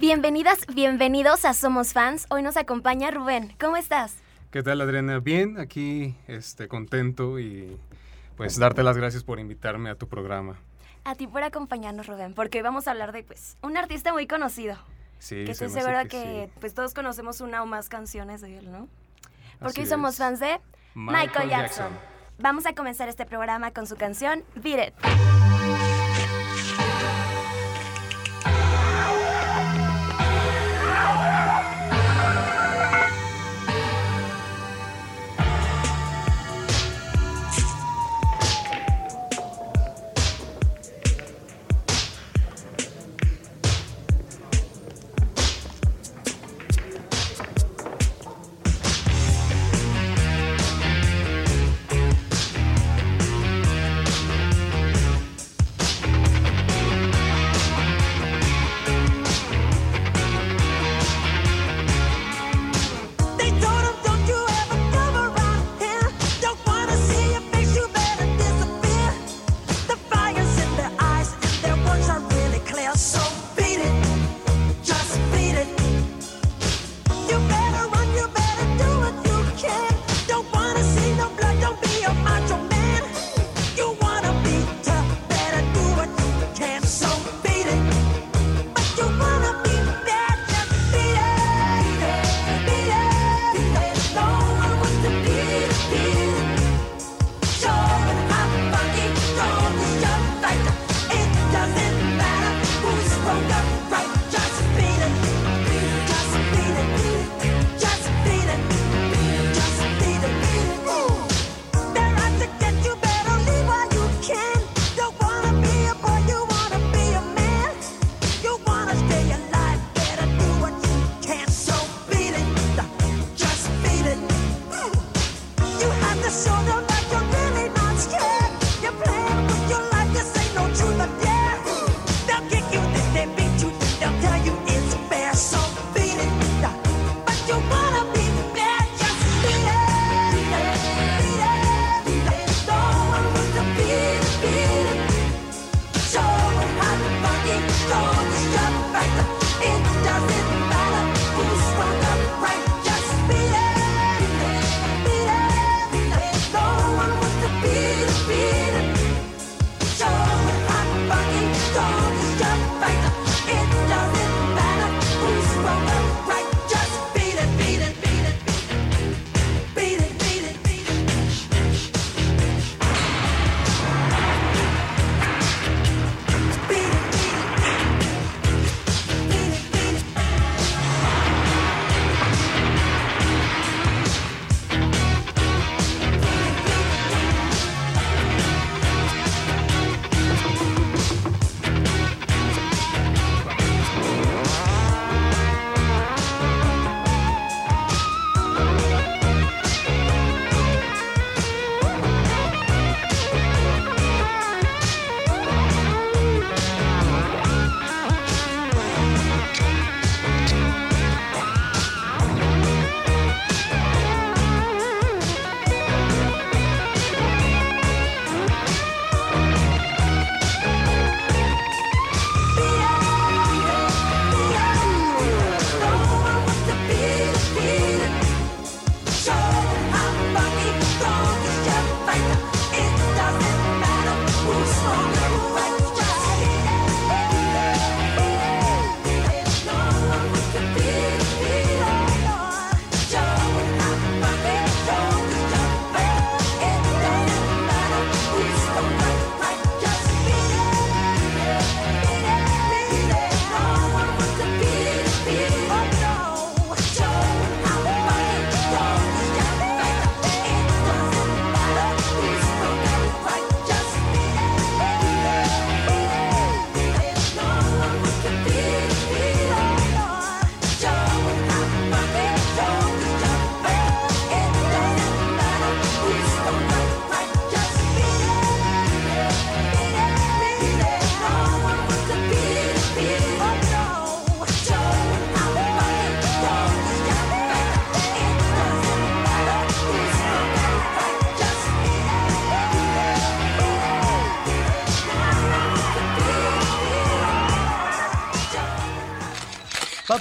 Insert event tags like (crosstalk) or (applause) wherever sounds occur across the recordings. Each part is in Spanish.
Bienvenidas, bienvenidos a Somos Fans. Hoy nos acompaña Rubén. ¿Cómo estás? ¿Qué tal, Adriana? Bien, aquí este, contento y pues darte las gracias por invitarme a tu programa. A ti por acompañarnos, Rubén, porque hoy vamos a hablar de pues un artista muy conocido. Sí, que se estoy hace segura que que, sí. pues todos conocemos una o más canciones de él, ¿no? Porque hoy somos es. fans de Michael Michael, Jackson. Jackson. Vamos a comenzar este programa con su canción Beat It.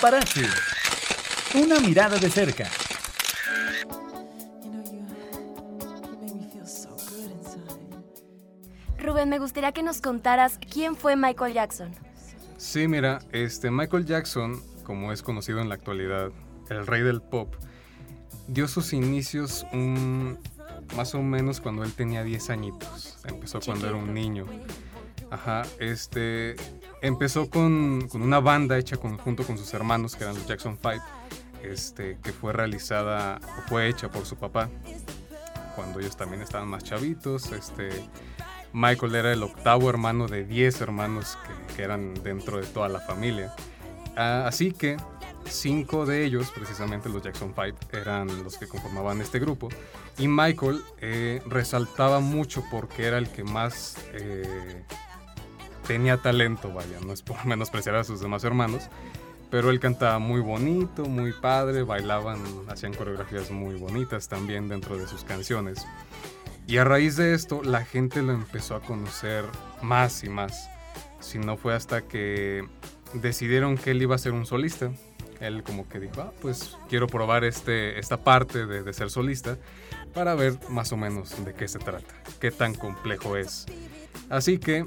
Paparazzi. Una mirada de cerca. Rubén, me gustaría que nos contaras quién fue Michael Jackson. Sí, mira, este Michael Jackson, como es conocido en la actualidad, el rey del pop, dio sus inicios un- más o menos cuando él tenía 10 añitos. Empezó cuando era un niño. Ajá, este empezó con, con una banda hecha con- junto con sus hermanos, que eran los Jackson 5, este, que fue realizada fue hecha por su papá cuando ellos también estaban más chavitos. Este, Michael era el octavo hermano de 10 hermanos que, eran dentro de toda la familia. Ah, así que cinco de ellos, precisamente los Jackson 5, eran los que conformaban este grupo. Y Michael eh, resaltaba mucho porque era el que más eh, tenía talento, vaya, no es por (laughs) menospreciar a sus demás hermanos. Pero él cantaba muy bonito, muy padre, bailaban, hacían coreografías muy bonitas también dentro de sus canciones. Y a raíz de esto, la gente lo empezó a conocer más y más. Si no fue hasta que decidieron que él iba a ser un solista. Él como que dijo, ah, pues quiero probar este, esta parte de, de ser solista para ver más o menos de qué se trata, qué tan complejo es. Así que,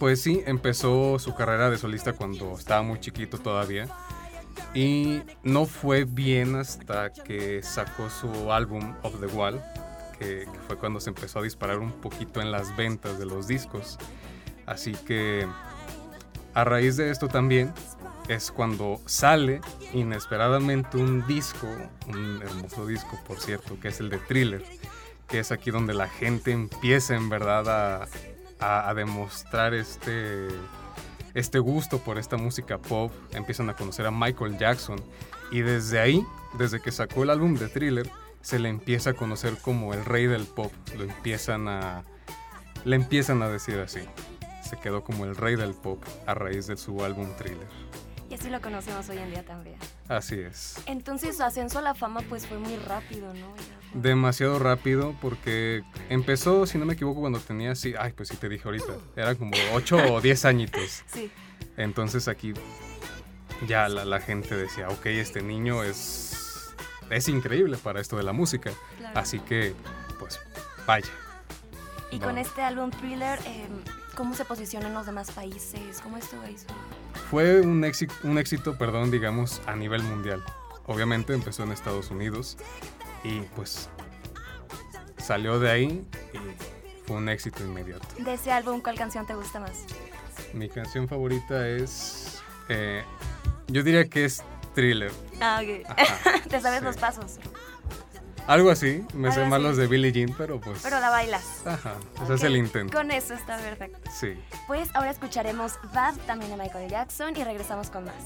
pues sí, empezó su carrera de solista cuando estaba muy chiquito todavía. Y no fue bien hasta que sacó su álbum Of the Wall, que, fue cuando se empezó a disparar un poquito en las ventas de los discos. Así que a raíz de esto también es cuando sale inesperadamente un disco, un hermoso disco por cierto, que es el de Thriller, que es aquí donde la gente empieza en verdad a, a- demostrar este, este gusto por esta música pop, empiezan a conocer a Michael Jackson y desde ahí, desde que sacó el álbum de Thriller, se le empieza a conocer como el rey del pop, lo empiezan a, le empiezan a decir así. Se quedó como el rey del pop a raíz de su álbum Thriller. Y así lo conocemos hoy en día también. Así es. Entonces su ascenso a la fama pues fue muy rápido, ¿no? Fue- Demasiado rápido porque empezó, si no me equivoco, cuando tenía así, ay, pues sí te dije ahorita, era como 8 o 10 añitos. (laughs) Sí. Entonces aquí ya la, la gente decía, ok, este niño es, es increíble para esto de la música. Claro. Así que, pues, vaya. Y con este álbum Thriller, eh, ¿cómo se posiciona en los demás países? ¿Cómo estuvo eso? Fue un éxito, un éxito, perdón, digamos, a nivel mundial. Obviamente empezó en Estados Unidos y pues salió de ahí y fue un éxito inmediato. De ese álbum, ¿cuál canción te gusta más? Mi canción favorita es, eh, yo diría que es Thriller. Ah, ok. Ajá, (laughs) te sabes sí. los pasos, Algo así, me sé más los de Billie Jean, pero pues... pero la bailas. Ajá, ese es el intento. Con eso está perfecto. Sí. Pues ahora escucharemos Bad también de Michael Jackson y regresamos con más.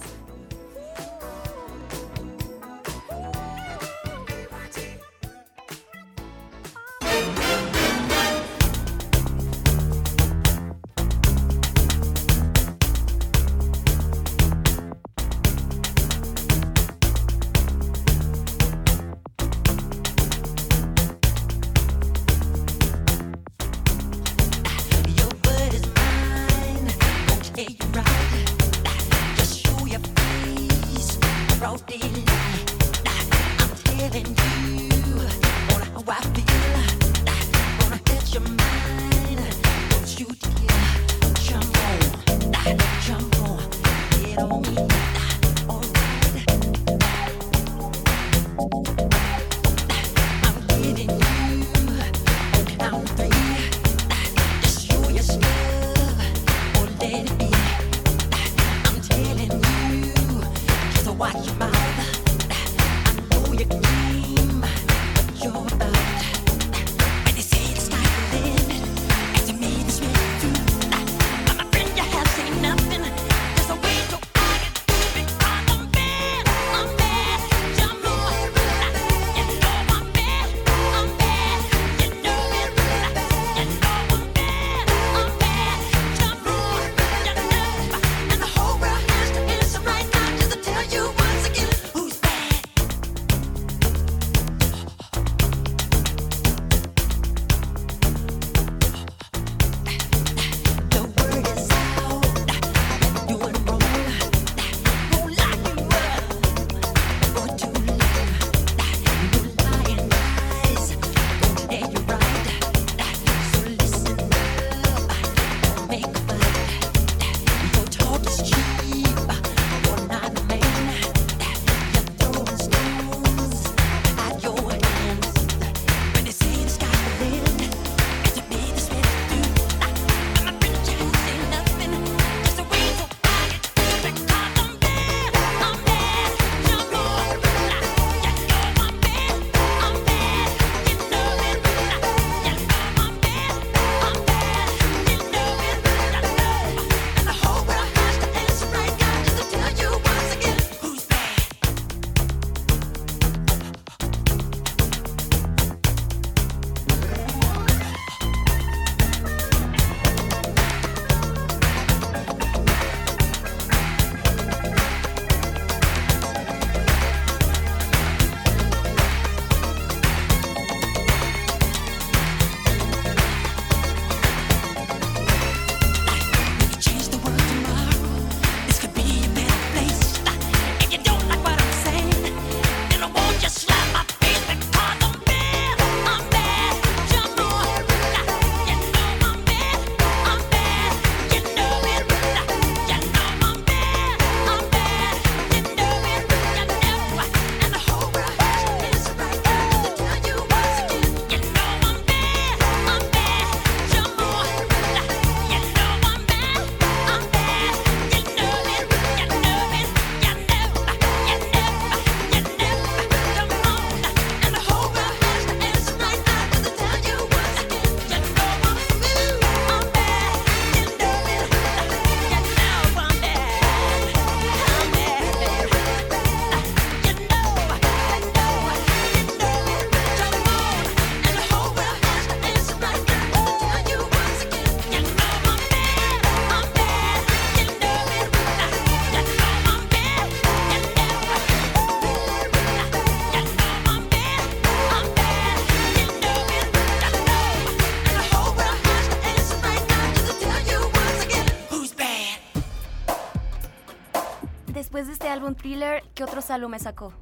Álbum Thriller, ¿qué otros álbumes sacó?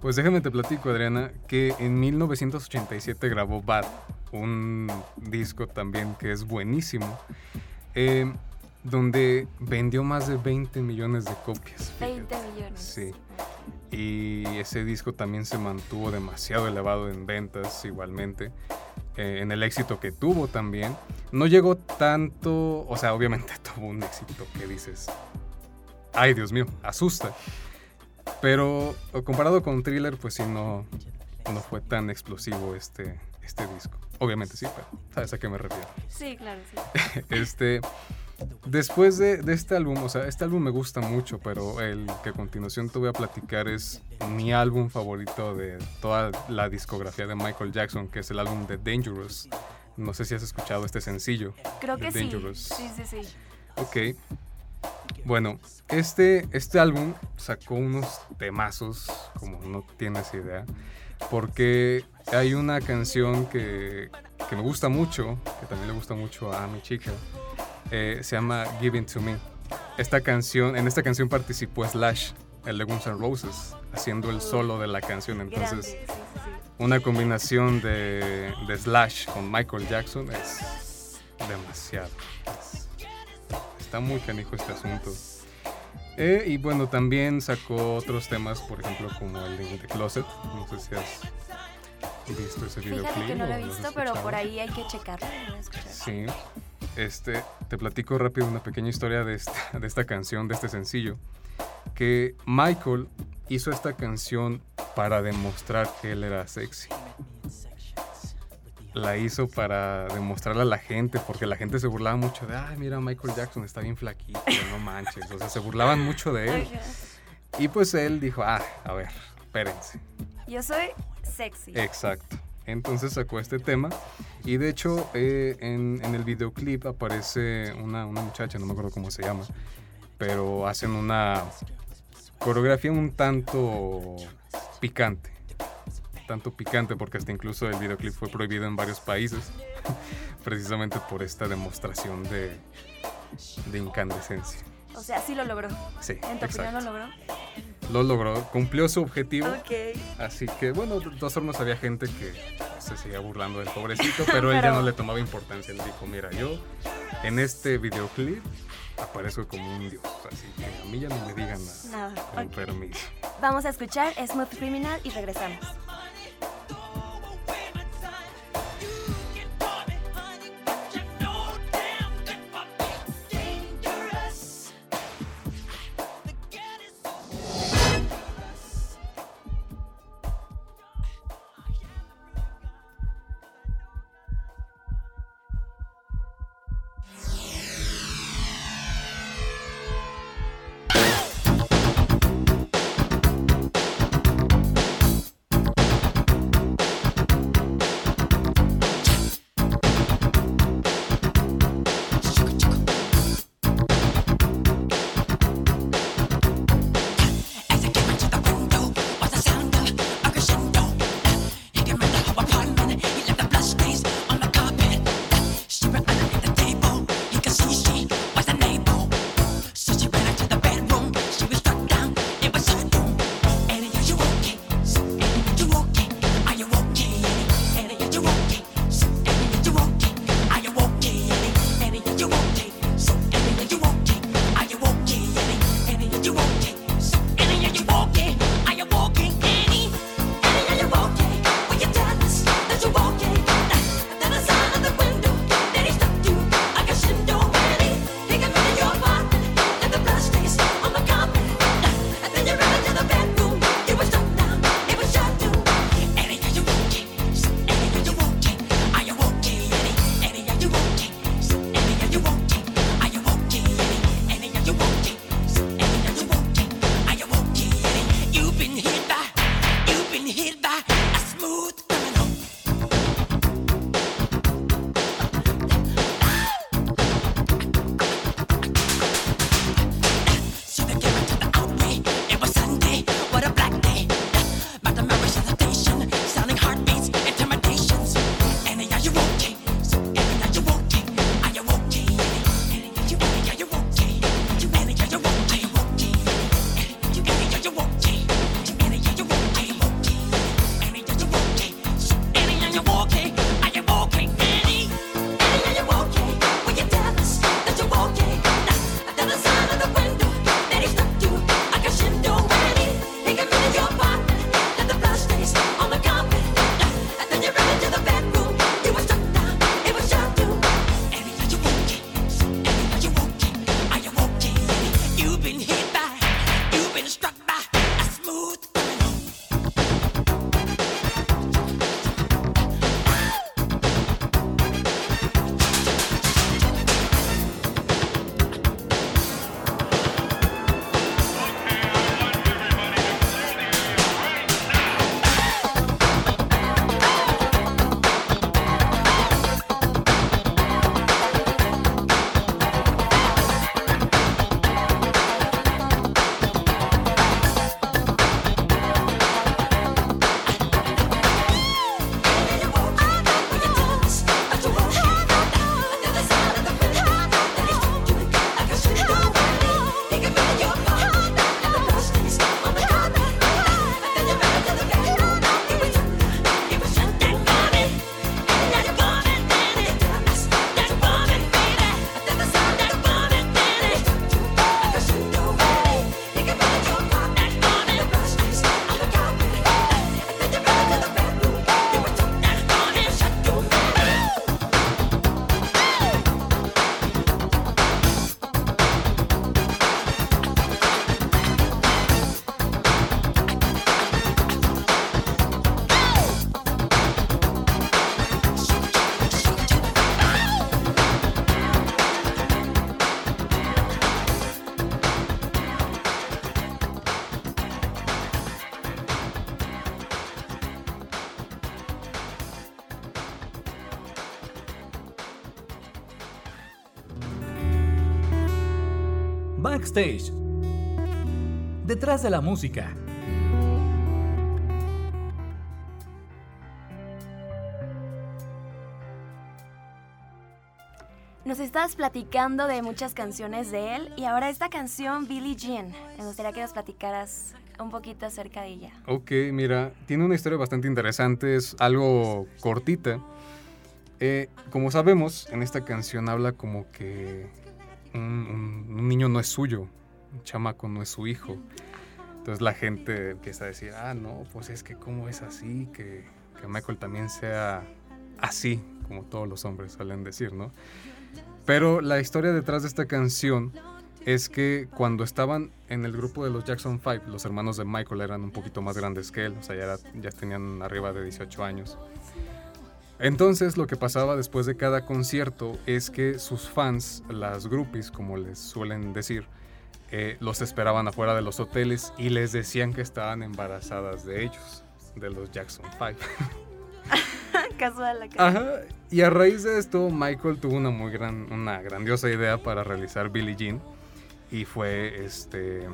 Pues déjame te platico, Adriana, que en 1987 grabó Bad, un disco también que es buenísimo, eh, donde vendió más de 20 millones de copias. fíjate. 20 millones. Sí. Y ese disco también se mantuvo demasiado elevado en ventas igualmente, eh, en el éxito que tuvo también. No llegó tanto, o sea, obviamente (laughs) tuvo un éxito que dices, ay Dios mío, asusta. Pero comparado con Thriller, pues sí, no, no fue tan explosivo este, este disco. Obviamente sí, pero ¿sabes a qué me refiero? Sí, claro, sí. (laughs) este, después de, de este álbum, o sea, este álbum me gusta mucho, pero el que a continuación te voy a platicar es mi álbum favorito de toda la discografía de Michael Jackson, que es el álbum de Dangerous. No sé si has escuchado este sencillo. Creo que sí. Dangerous. Sí, sí, sí. Ok. Bueno, este, este álbum sacó unos temazos, como no tienes idea, porque hay una canción que, que me gusta mucho, que también le gusta mucho a mi chica, eh, se llama Give It To Me. Esta canción, en esta canción participó Slash, el de Guns N' Roses, haciendo el solo de la canción, entonces una combinación de, de Slash con Michael Jackson es demasiado. Es- está muy canijo este asunto. Eh, y bueno, también sacó otros temas, por ejemplo, como el de The Closet. No sé si has visto ese videoclip. Fíjate que no lo he visto, pero por ahí hay que checarlo. Sí. Este, te platico rápido una pequeña historia de esta, de esta canción, de este sencillo. Que Michael hizo esta canción para demostrar que él era sexy. La hizo para demostrarle a la gente, porque la gente se burlaba mucho de, ay, mira, Michael Jackson está bien flaquito, no manches. O sea, se burlaban mucho de él. Ajá. Y pues él dijo, ah, a ver, espérense. Yo soy sexy. Exacto. Entonces sacó este tema y de hecho eh, en, en el videoclip aparece una, una muchacha, no me acuerdo cómo se llama, pero hacen una coreografía un tanto picante. Tanto picante porque hasta incluso el videoclip fue prohibido en varios países (laughs) precisamente por esta demostración de, de incandescencia. O sea, sí lo logró. Sí, ¿En tu opinión lo logró? Lo logró, cumplió su objetivo. Ok. Así que, bueno, de todas formas había gente que se seguía burlando del pobrecito, (laughs) pero él ya no le tomaba importancia. Él dijo, mira, yo en este videoclip aparezco como un dios, así que a mí ya no me digan nada. Nada. Con permiso. Vamos a escuchar Smooth Criminal y regresamos. Detrás de la música. Nos estabas platicando de muchas canciones de él y ahora esta canción, Billie Jean. Me gustaría que nos platicaras un poquito acerca de ella. Ok, mira, tiene una historia bastante interesante, es algo cortita. Eh, como sabemos, en esta canción habla como que un, un- un niño no es suyo, un chamaco no es su hijo. Entonces la gente empieza a decir, ah, no, pues es que cómo es así, que, que Michael también sea así, como todos los hombres suelen decir, ¿no? Pero la historia detrás de esta canción es que cuando estaban en el grupo de los Jackson 5, los hermanos de Michael eran un poquito más grandes que él, o sea, ya, ya tenían arriba de 18 años. Entonces lo que pasaba después de cada concierto es que sus fans, las groupies como les suelen decir, eh, los esperaban afuera de los hoteles y les decían que estaban embarazadas de ellos, de los Jackson 5. (laughs) Casual la canción. Ajá, y a raíz de esto, Michael tuvo una muy gran, una grandiosa idea para realizar Billie Jean y fue este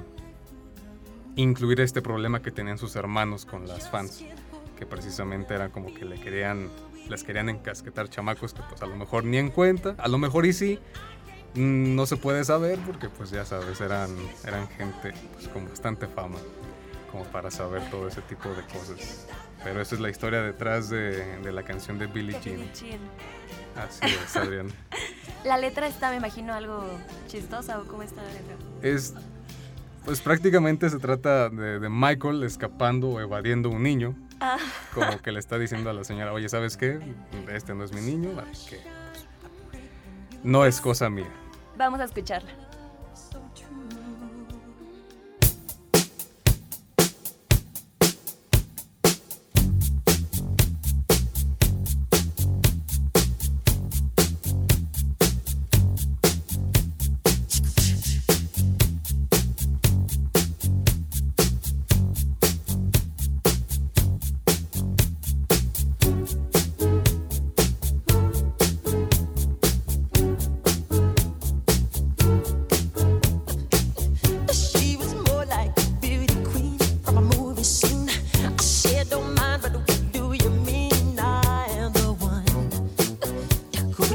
incluir este problema que tenían sus hermanos con las fans, que precisamente eran como que le querían, les querían encasquetar chamacos que pues a lo mejor ni en cuenta, a lo mejor y sí, mm, no se puede saber porque pues ya sabes, eran, eran gente pues, con bastante fama como para saber todo ese tipo de cosas. Pero esa es la historia detrás de, de la canción de Billie Jean. Así es, Adrián. (laughs) La letra está, me imagino, algo chistosa o cómo está la letra. Es, pues prácticamente se trata de, de Michael escapando o evadiendo un niño. Ah. Como que le está diciendo a la señora, oye, ¿sabes qué? Este no es mi niño, que pues, no es cosa mía. Vamos a escucharla.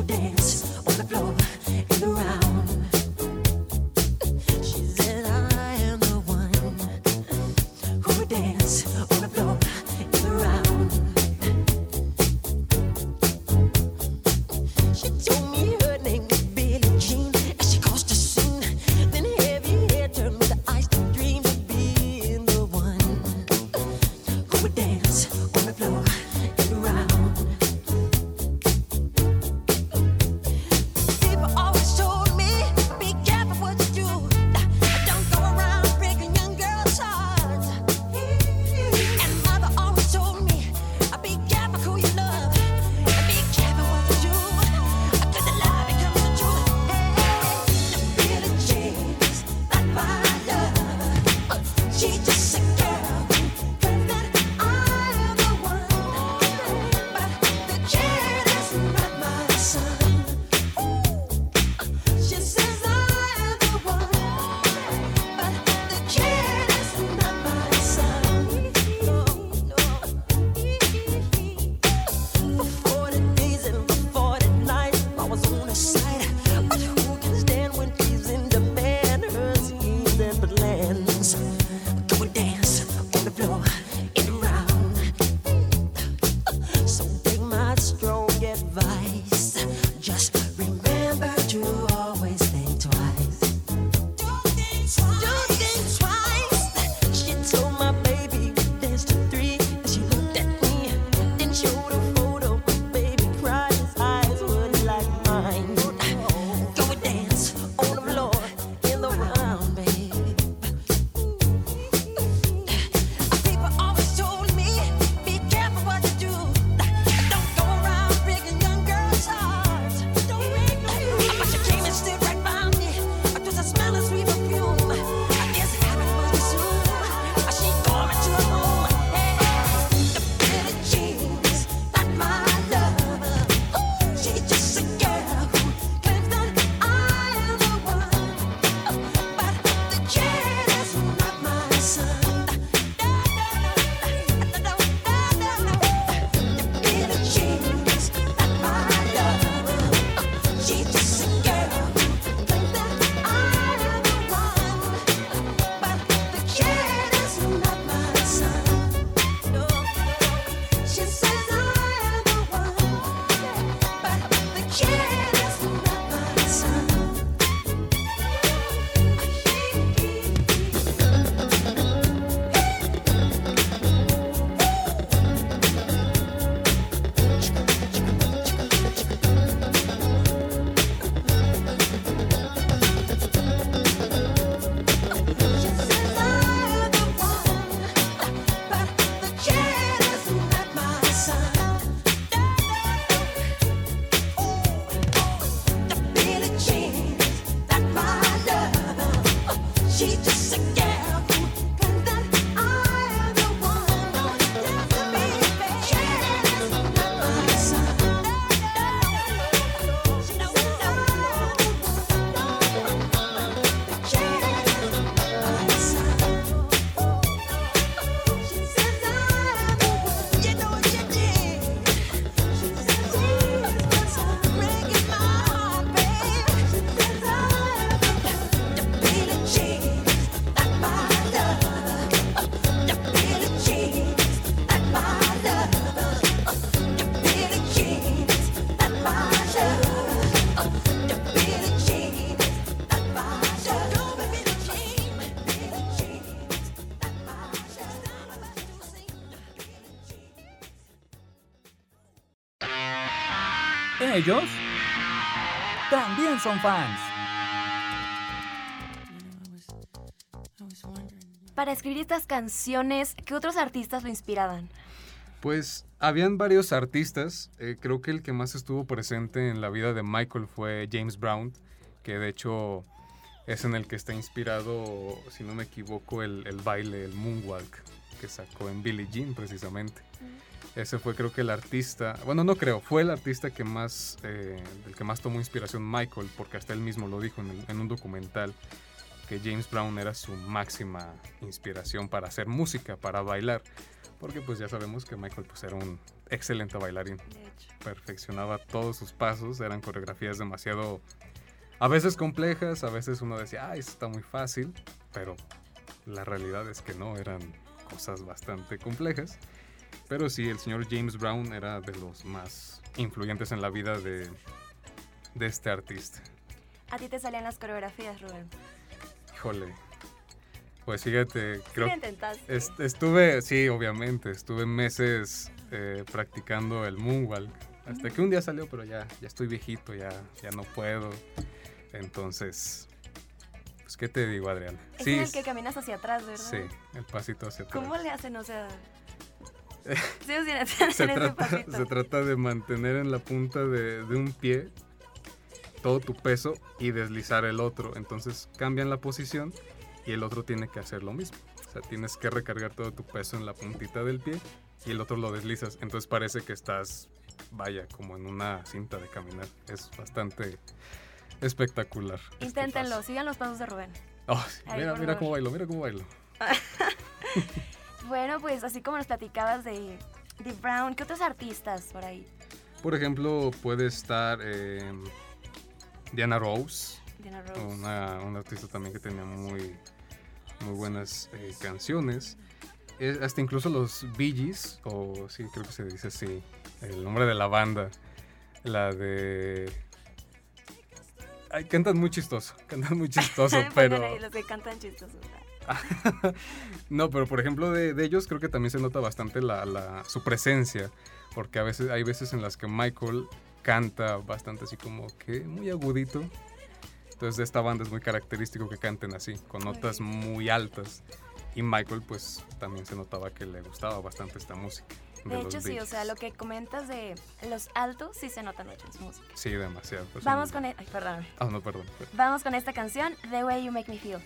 dance. También son fans. Para escribir estas canciones, ¿qué otros artistas lo inspiraban? Pues habían varios artistas. eh, creo que el que más estuvo presente en la vida de Michael fue James Brown, que de hecho es en el que está inspirado, si no me equivoco, el, el baile, el moonwalk, que sacó en Billie Jean precisamente. Ese fue creo que el artista, bueno no creo, fue el artista que más, eh, del que más tomó inspiración Michael, porque hasta él mismo lo dijo en, el- en un documental, que James Brown era su máxima inspiración para hacer música, para bailar, porque pues ya sabemos que Michael pues era un excelente bailarín, perfeccionaba todos sus pasos, eran coreografías demasiado, a veces complejas, a veces uno decía, ah, eso está muy fácil, pero la realidad es que no, eran cosas bastante complejas. Pero sí, el señor James Brown era de los más influyentes en la vida de, de este artista. A ti te salían las coreografías, Rubén. Híjole. Pues fíjate, creo Sí lo intentaste. est- estuve, sí, obviamente, estuve meses eh, practicando el moonwalk. Hasta que un día salió, pero ya, ya estoy viejito, ya, ya no puedo. Entonces, pues, ¿qué te digo, Adriana? Es Sí, en el que caminas hacia atrás, ¿verdad? sí, el pasito hacia atrás. ¿Cómo le hacen? O sea... (laughs) Sí, (laughs) se trata, se trata de mantener en la punta de, de un pie todo tu peso y deslizar el otro. Entonces cambian la posición y el otro tiene que hacer lo mismo. O sea, tienes que recargar todo tu peso en la puntita del pie y el otro lo deslizas. Entonces parece que estás, vaya, como en una cinta de caminar. Es bastante espectacular. este Inténtenlo, sigan los pasos de Rubén. Oh, mira, mira cómo bailo, mira cómo bailo. (laughs) Bueno, pues así como nos platicabas de, de Brown, ¿qué otros artistas por ahí? Por ejemplo, puede estar eh, Diana Rose. Diana Rose. una, una artista también que tenía muy, muy buenas eh, canciones. Eh, hasta incluso los Bee Gees, o sí, creo que se dice así, el nombre de la banda, la de... Ay, cantan muy chistoso, (laughs) cantan muy chistoso, (laughs) pero... ahí los que cantan chistosos. (laughs) no, pero por ejemplo de, de ellos creo que también se nota bastante la, la- su presencia, porque a veces hay veces en las que Michael canta bastante así como que muy agudito. Entonces de esta banda es muy característico que canten así, con notas muy altas. Y Michael pues también se notaba que le gustaba bastante esta música. De los hecho, sí, o sea, lo que comentas de los altos sí se notan mucho en su música. Sí, demasiado. pues, Vamos un- con... e- Ay, perdóname. Ah, no, perdón. Vamos con esta canción, The Way You Make Me Feel.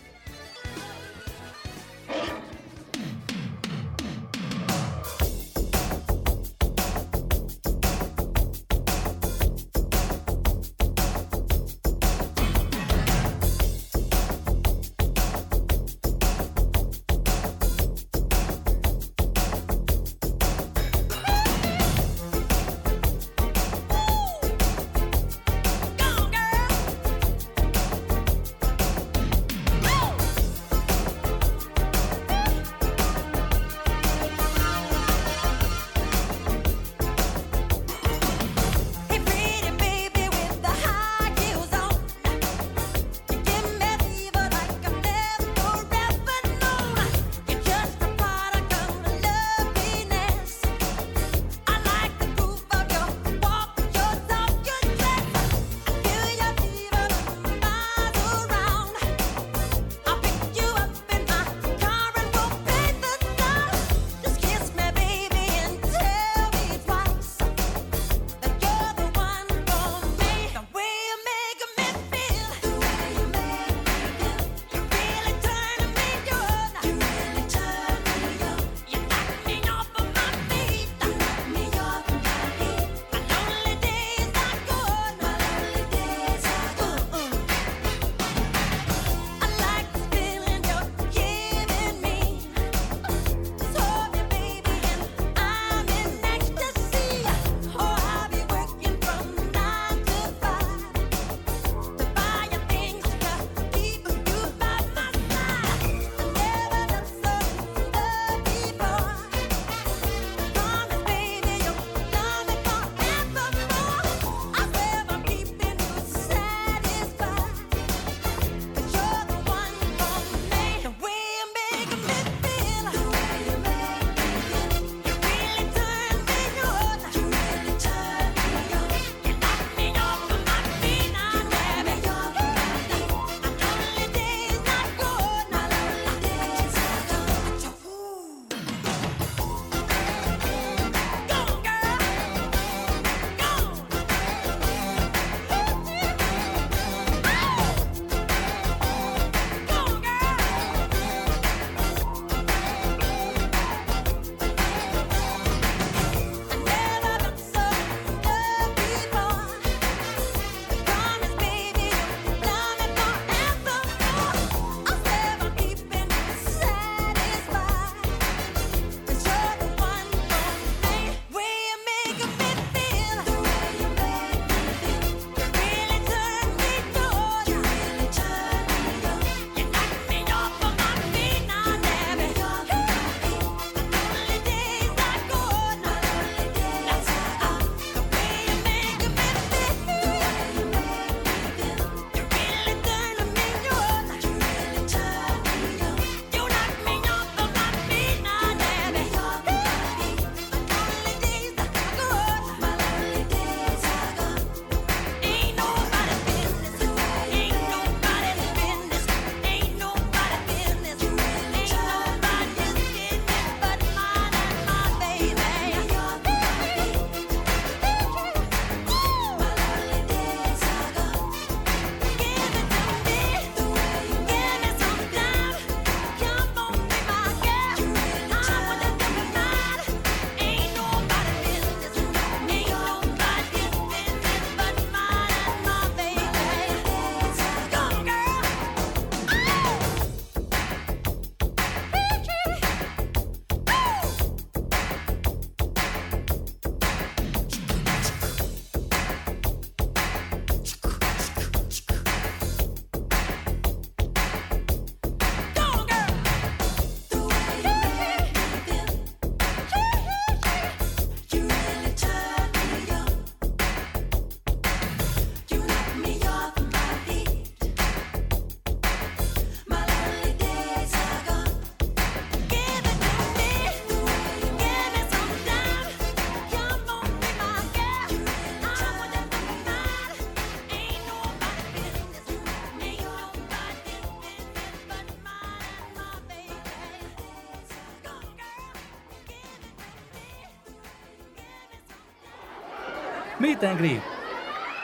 Meet and Greet.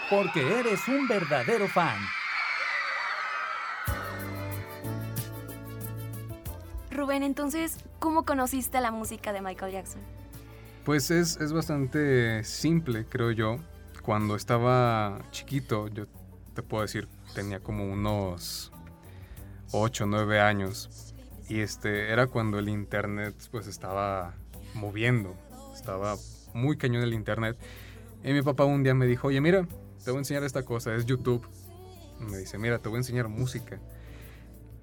Porque eres un verdadero fan. Rubén, entonces, ¿cómo conociste la música de Michael Jackson? Pues es, es bastante simple, creo yo. Cuando estaba chiquito, yo te puedo decir, tenía como unos 8 o 9 años. Y este era cuando el internet pues estaba moviendo. Estaba muy cañón el internet. Y mi papá un día me dijo, oye, mira, te voy a enseñar esta cosa, es YouTube. Me dice, mira, te voy a enseñar música.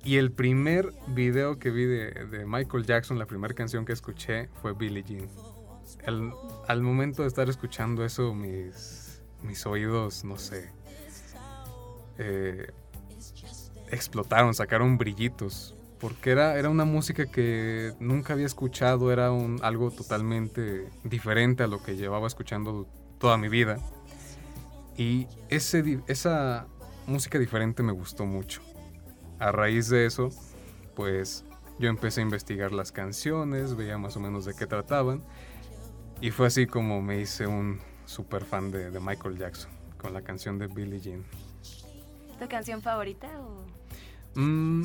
Y el primer video que vi de, de Michael Jackson, la primera canción que escuché fue Billie Jean. El- al momento de estar escuchando eso, mis, mis oídos, no sé, eh, explotaron, sacaron brillitos. Porque era, era una música que nunca había escuchado, era un, algo totalmente diferente a lo que llevaba escuchando toda mi vida. Y ese, esa música diferente me gustó mucho. A raíz de eso, pues yo empecé a investigar las canciones, veía más o menos de qué trataban. Y fue así como me hice un super fan de, de Michael Jackson, con la canción de Billie Jean. ¿Tu canción favorita o...? Mm,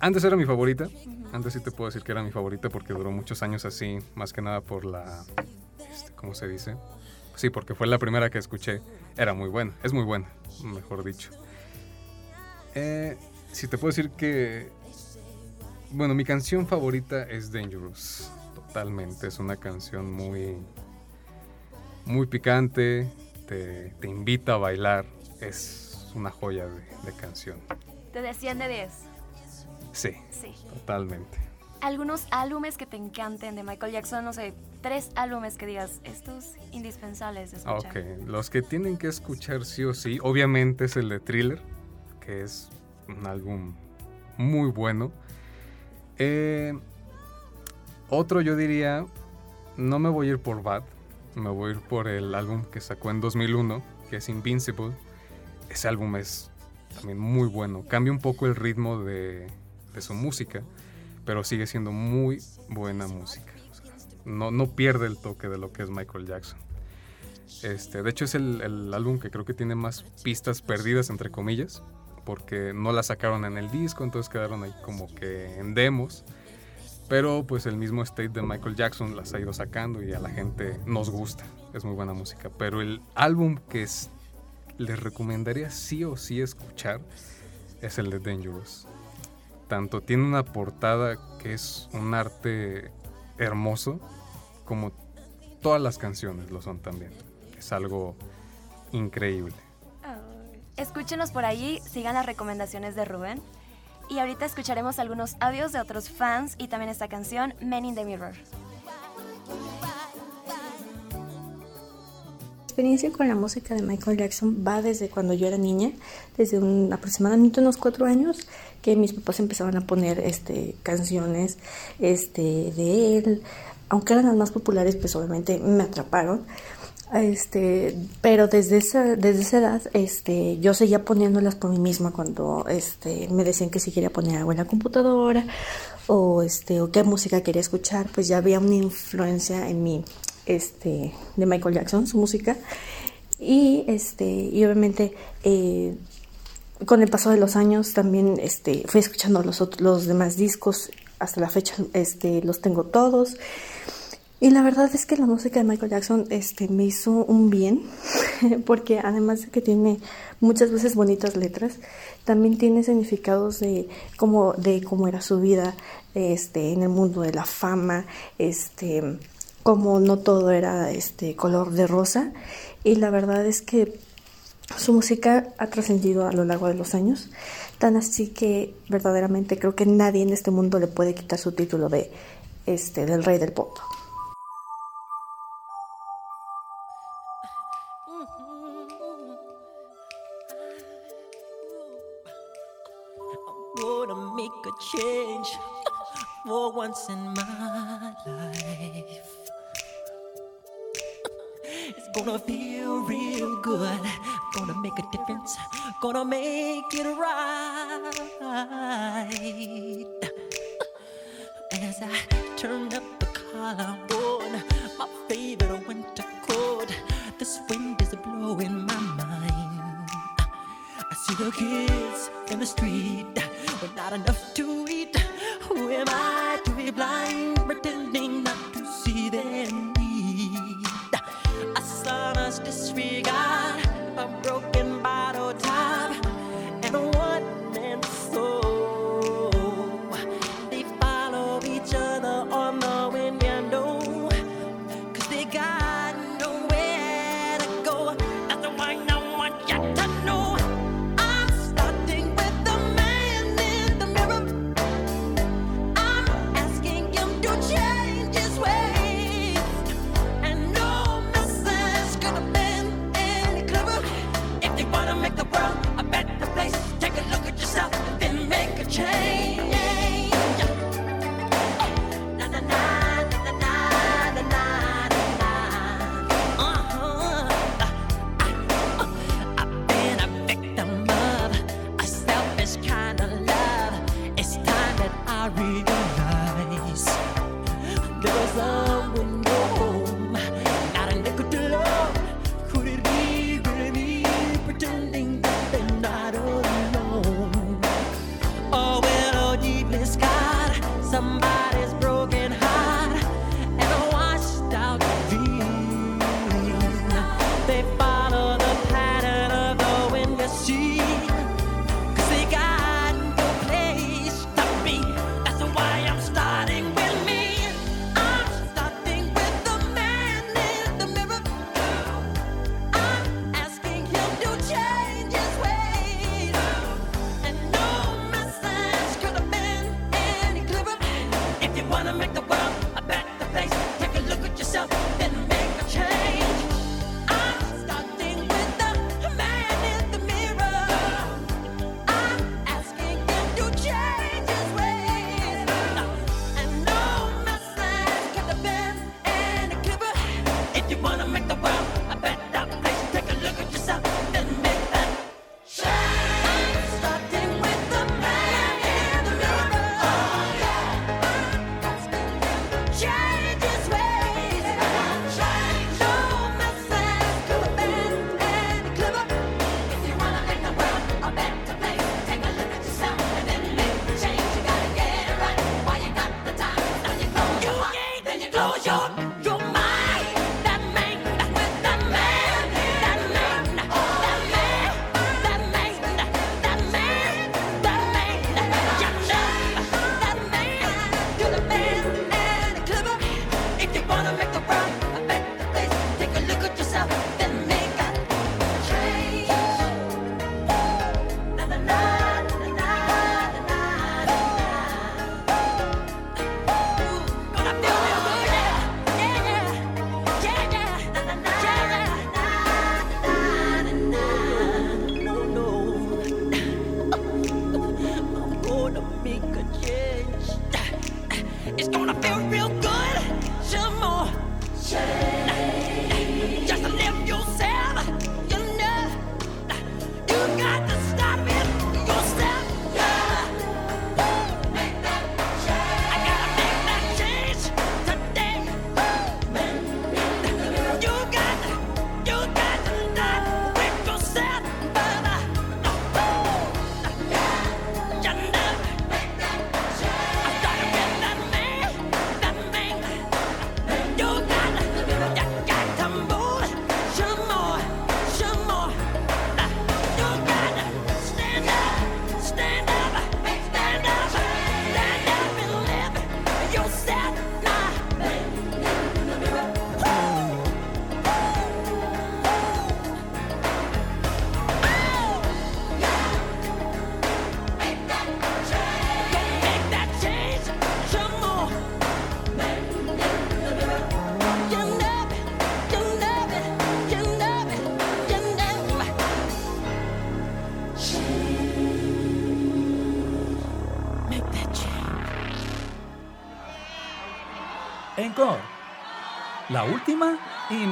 antes era mi favorita. Antes sí te puedo decir que era mi favorita porque duró muchos años así, más que nada por la... este, ¿Cómo se dice? Sí, porque fue la primera que escuché. Era muy buena, es muy buena, mejor dicho. Eh, si te puedo decir que... Bueno, mi canción favorita es Dangerous. Totalmente, es una canción muy... Muy picante, te, te invita a bailar. Es una joya de, de canción. ¿Te decían de 10? Sí, Sí. totalmente. Algunos álbumes que te encanten de Michael Jackson, no sé, tres álbumes que digas, estos indispensables de escuchar. Ok, los que tienen que escuchar sí o sí, obviamente es el de Thriller, que es un álbum muy bueno. Eh, otro yo diría, no me voy a ir por Bad, me voy a ir por el álbum que sacó en 2001, que es Invincible. Ese álbum es también muy bueno, cambia un poco el ritmo de, de su música, pero sigue siendo muy buena música. No, no pierde el toque de lo que es Michael Jackson. Este, de hecho es el, el álbum que creo que tiene más pistas perdidas, entre comillas, porque no las sacaron en el disco, entonces quedaron ahí como que en demos. Pero pues el mismo state de Michael Jackson las ha ido sacando y a la gente nos gusta, es muy buena música. Pero el álbum que es- les recomendaría sí o sí escuchar es el de Dangerous. Tanto tiene una portada que es un arte hermoso, como todas las canciones lo son también. Es algo increíble. Escúchenos por ahí, sigan las recomendaciones de Rubén. Y ahorita escucharemos algunos audios de otros fans y también esta canción, Men in the Mirror. experiencia con la música de Michael Jackson va desde cuando yo era niña, desde un, aproximadamente unos cuatro años, que mis papás empezaban a poner este, canciones este, de él, aunque eran las más populares, pues obviamente me atraparon. Este, pero desde esa, desde esa edad, este, yo seguía poniéndolas por mí misma cuando este, me decían que si quería poner algo en la computadora o, este, o qué música quería escuchar, pues ya había una influencia en mí este, de Michael Jackson, su música. Y, este, y obviamente eh, con el paso de los años también este, fui escuchando los, los demás discos. Hasta la fecha este, los tengo todos. Y la verdad es que la música de Michael Jackson este, me hizo un bien, (laughs) porque además de que tiene muchas veces bonitas letras, también tiene significados de cómo, de cómo era su vida este, en el mundo de la fama, este, como no todo era este, color de rosa. Y la verdad es que su música ha trascendido a lo largo de los años, tan así que verdaderamente creo que nadie en este mundo le puede quitar su título de este, del rey del pop. Gonna feel real good. Gonna make a difference. Gonna make it right. As I turn up the collarbone, my favorite winter coat. This wind is blowing my mind. I see the kids in the street with not enough to eat. Who am I to be blind?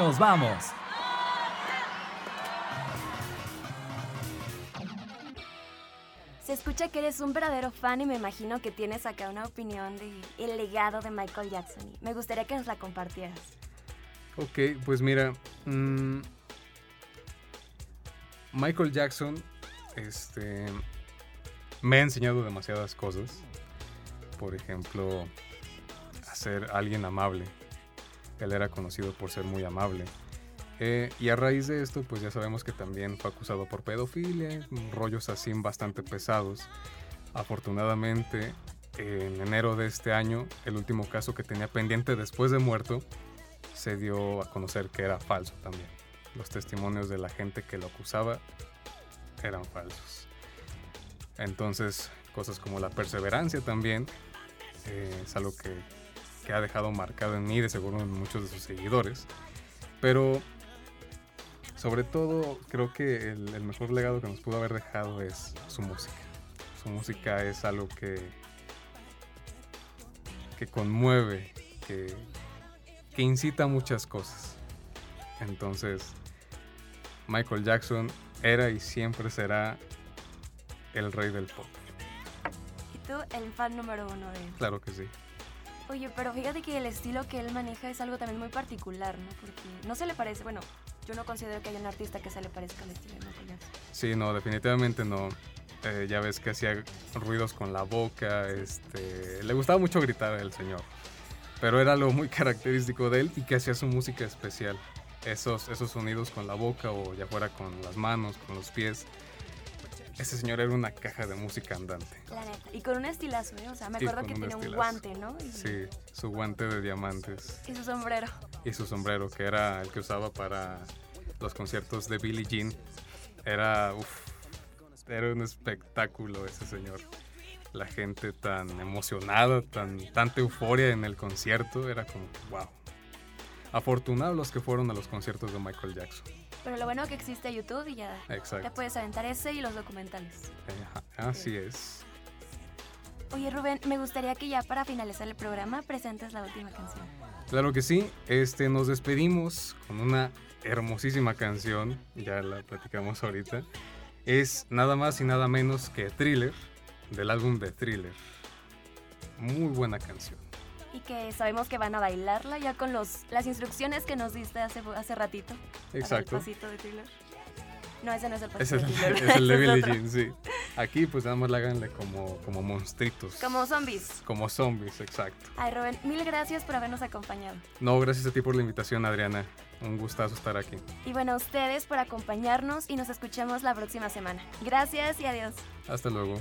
nos vamos. Se escucha que eres un verdadero fan y me imagino que tienes acá una opinión del legado de Michael Jackson. Me gustaría que nos la compartieras. Ok, pues mira, mm, Michael Jackson este, me ha enseñado demasiadas cosas. Por ejemplo, a ser alguien amable él era conocido por ser muy amable. Eh, y a raíz de esto, pues ya sabemos que también fue acusado por pedofilia, rollos así bastante pesados. Afortunadamente, en enero de este año, el último caso que tenía pendiente después de muerto, se dio a conocer que era falso también. Los testimonios de la gente que lo acusaba eran falsos. Entonces, cosas como la perseverancia también eh, es algo que, que ha dejado marcado en mí, de seguro en muchos de sus seguidores. Pero sobre todo, creo que el, el mejor legado que nos pudo haber dejado es su música. Su música es algo que, que conmueve, que, que incita a muchas cosas. Entonces, Michael Jackson era y siempre será el rey del pop. Y tú, el fan número uno de él. Claro que sí. Oye, pero fíjate que el estilo que él maneja es algo también muy particular, ¿no? Porque no se le parece, bueno, yo no considero que haya un artista que se le parezca al estilo de Michael Jackson. Sí, no, definitivamente no. Eh, ya ves que hacía ruidos con la boca, este, le gustaba mucho gritar al señor, pero era algo muy (laughs) característico de él y que hacía su música especial. Esos, esos sonidos con la boca o ya fuera con las manos, con los pies. Ese señor era una caja de música andante. La neta. Y con un estilazo, ¿eh? O sea, me acuerdo que un tenía un estilazo. guante, ¿no? Y, Sí, su guante de diamantes y su sombrero. y su sombrero, que era el que usaba para los conciertos de Billie Jean. Era, uf, era un espectáculo ese señor. La gente tan emocionada, tan, tanta euforia en el concierto, era como, wow. Afortunados los que fueron a los conciertos de Michael Jackson. Pero lo bueno que existe YouTube y ya te Exacto. puedes aventar ese y los documentales. Ajá, Así es. Oye, Rubén, me gustaría que ya para finalizar el programa presentes la última canción. Claro que sí. Este, nos despedimos con una hermosísima canción. Ya la platicamos ahorita. Es nada más y nada menos que Thriller, del álbum de Thriller. Muy buena canción. Y que sabemos que van a bailarla ya con los, las instrucciones que nos diste hace, hace ratito. Exacto. El pasito de thriller. No, ese no es el Es pasito el, de thriller. es el de (laughs) Billie. Jean, sí. Aquí pues nada más la háganle como, como monstruitos. Como zombies. Como zombies, exacto. Ay, Rubén, mil gracias por habernos acompañado. No, gracias a ti por la invitación, Adriana. Un gustazo estar aquí. Y bueno, a ustedes por acompañarnos y nos escuchamos la próxima semana. Gracias y adiós. Hasta luego.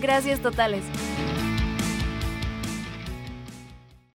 Gracias totales.